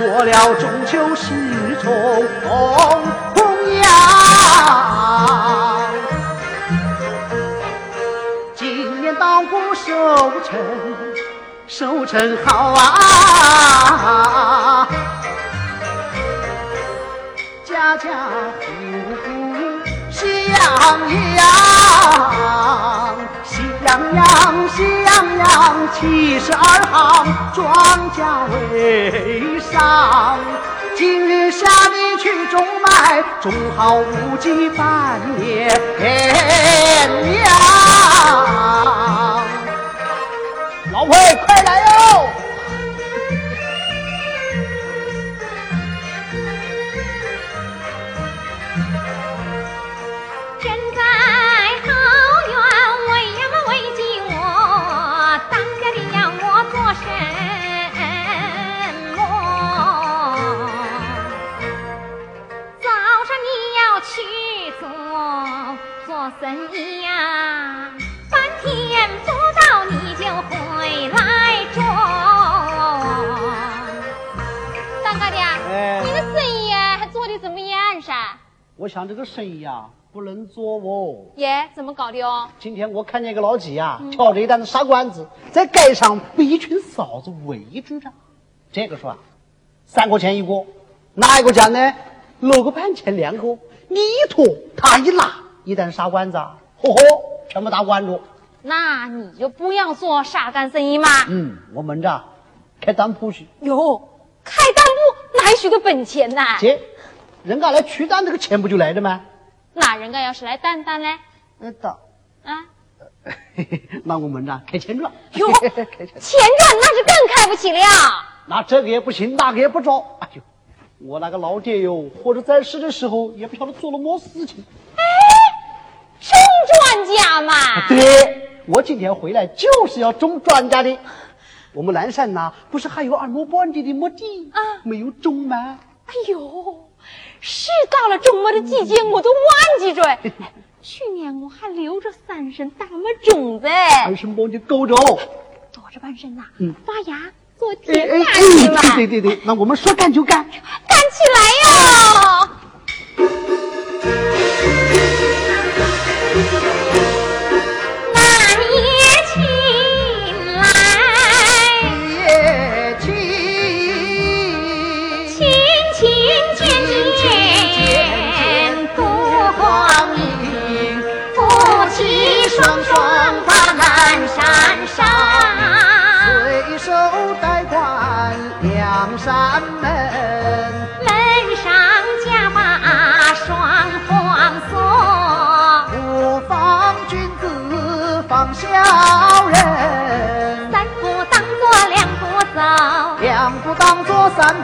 过了中秋，是重逢。今年稻谷收成收成好啊，家家户户喜洋洋，喜洋洋。七十二行，庄稼为上。今日下地去种麦，种好无忌半年粮。老魏，快来呀！生意呀，半天不到你就回来着。当哥的，哎你的生意啊还做的怎么样噻？我想这个生意啊，不能做哦。耶，怎么搞的哦？今天我看见一个老几啊，挑着一担子沙罐子，在街上被一群嫂子围住着。这个说啊，三块钱一个，哪一个讲呢？六个半钱两个，你一拖，他一拿，一担沙罐子啊，嚯嚯，全部打完了。那你就不要做杀干生意嘛。嗯，我们这开当铺去，哟，开当铺哪许个本钱呐？这人家来取单，这个钱不就来了吗？那人家要是来担当呢？那倒，啊，那我们这开钱庄。哟，开钱钱赚那是更开不起了。那这个也不行，那个也不着。哎呦，我那个老爹哟，活着在世的时候，也不晓得做了么事情。种庄稼嘛。对，我今天回来就是要种庄稼的。我们南山呐，不是还有二亩半地的亩地啊没有种吗？哎呦，是到了种麦的季节，我都忘记着。哎 去年我还留着三升大麦种子，二十亩就够着。躲着半升呐，嗯发芽做哎甜哎干去嘛。对对对对，那我们说干就干。干起来哟！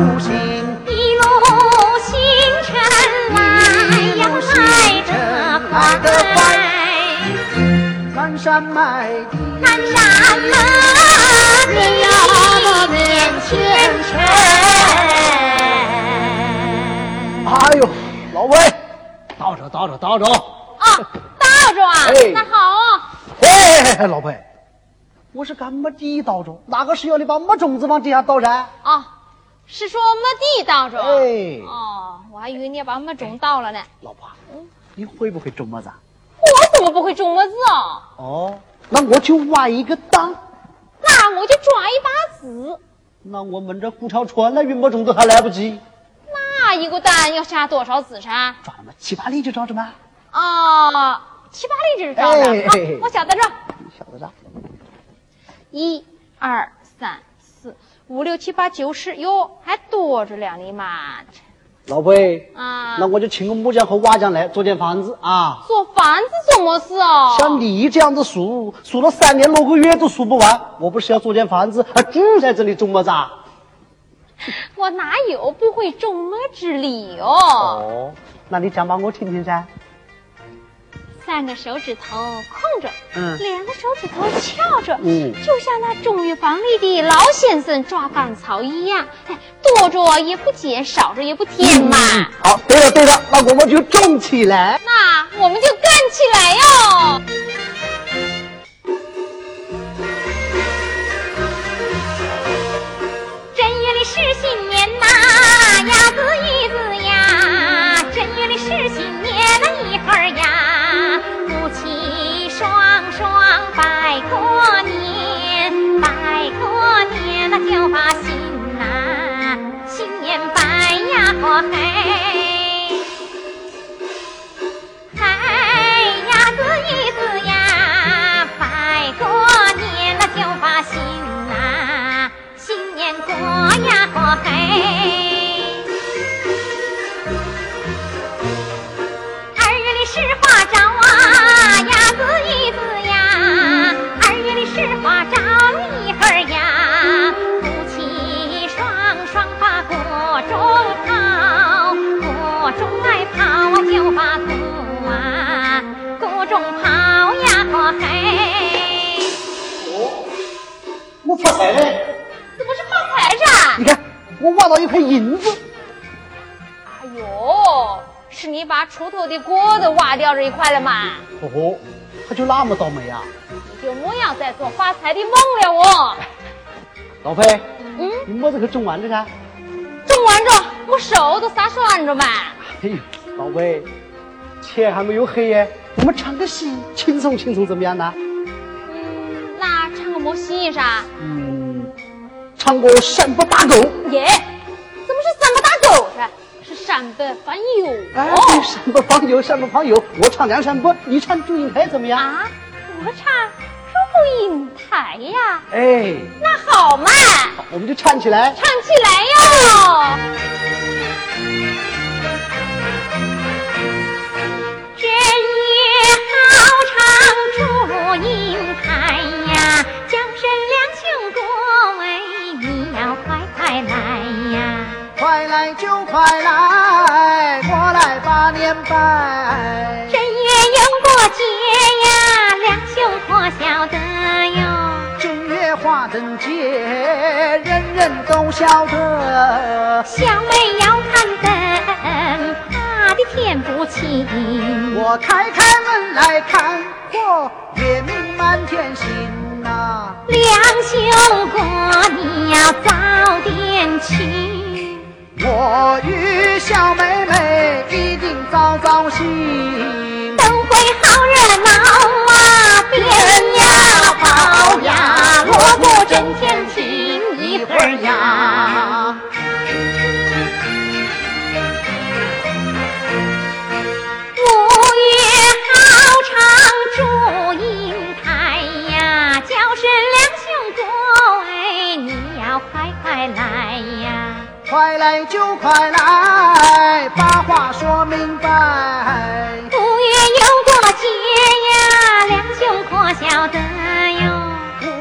作三步行，一路星辰来呀来得来得快快，南山麦地南山门里面前程。哎呦，老魏，倒着倒着倒着。啊，倒着啊哎，那好啊。哎，老魏，我是干么地倒着，哪个是要你把么种子往地下倒噻？哦，是说没地倒着。哎哦，我还以为你要把我们种倒了呢。老婆，你会不会种么子啊？我怎么不会种么子哦？哦，那我就挖一个蛋，那我就抓一把子。那我们这古条船来运么种都还来不及，那一个蛋要下多少子噻？抓那么七八粒就着着吗？哦，七八粒就是招的。好我晓得着。你晓得着？一、二、三、四、五、六、七、八、九、十，哟，还多着了你妈老魏，啊！那我就请个木匠和瓦匠来做间房子啊。做房子做么事哦？像你这样子数，数了三年六个月都数不完。我不是要做间房子，还住在这里种么子啊？我哪有不会种么之理哦？哦，那你讲把我听听噻。三个手指头空着，嗯两个手指头翘着，嗯就像那种玉房里的老先生抓干草一样，哎，多着也不减，少着也不添嘛。好，对了对了，那我们就种起来。那我们就干起来哟！过嘿，嘿呀子子呀，年就把新，新年过呀过嘿。到一块银子。哎呦，是你把锄头的锅都挖掉这一块了吗？哦，他就那么倒霉啊！你就莫要再做发财的梦了哦。老裴，嗯，你么子去种完着噻？种完着，我手都撒酸着嘛。哎呦，老裴，天还没有黑耶，我们唱个戏，轻松轻松怎么样呢？嗯，那唱个么戏噻？嗯，唱过山不打狗。耶，怎么是三不打狗噻？是山北放油。哎，对，山不放油，山不放油。我唱梁山伯，你唱祝英台怎么样？啊，我唱祝英台呀。哎，那好嘛，我们就唱起来。唱起来哟。快来，过来把年拜。正月有过节呀，两兄可晓得哟。正月花灯节，人人都晓得。小妹要看灯，怕的天不晴。我开开门来看，嚯，月明满天星呐、两兄过，你要早点去。我与小妹妹一定早早行。灯会好热闹啊，鞭呀炮呀，锣鼓震天快来就快来，把话说明白。五月有过节呀，两兄可晓得哟。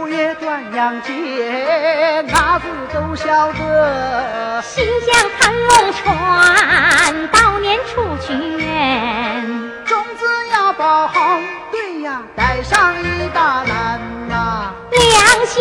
五月端阳节，伢子都晓得。心想看龙船，到年出去远。种子要包好，对呀，带上一大篮呐、两兄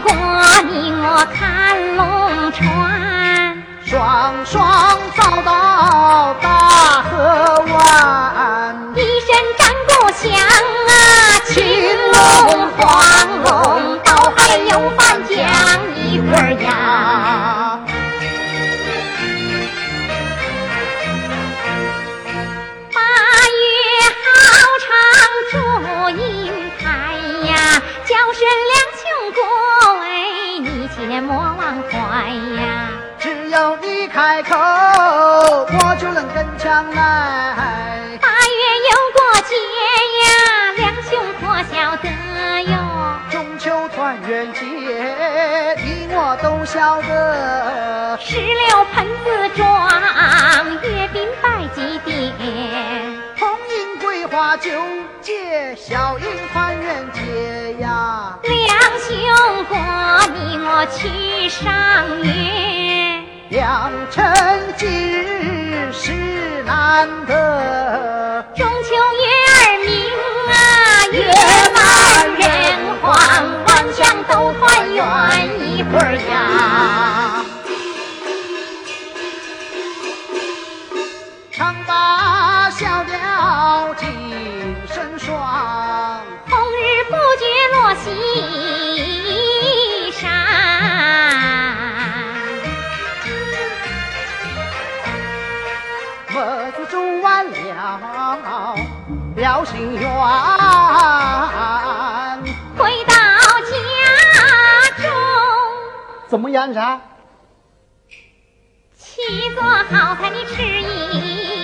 哥你我看双双遭到来。八月有过节呀，两兄可晓得哟。中秋团圆节，你我都晓得。石榴盆子装，月饼摆几碟。红樱桂花酒节，小饮团圆节呀。两兄过你我去赏月，良辰吉日是难得。了心愿，回到家中，怎么样噻？起做好菜你吃一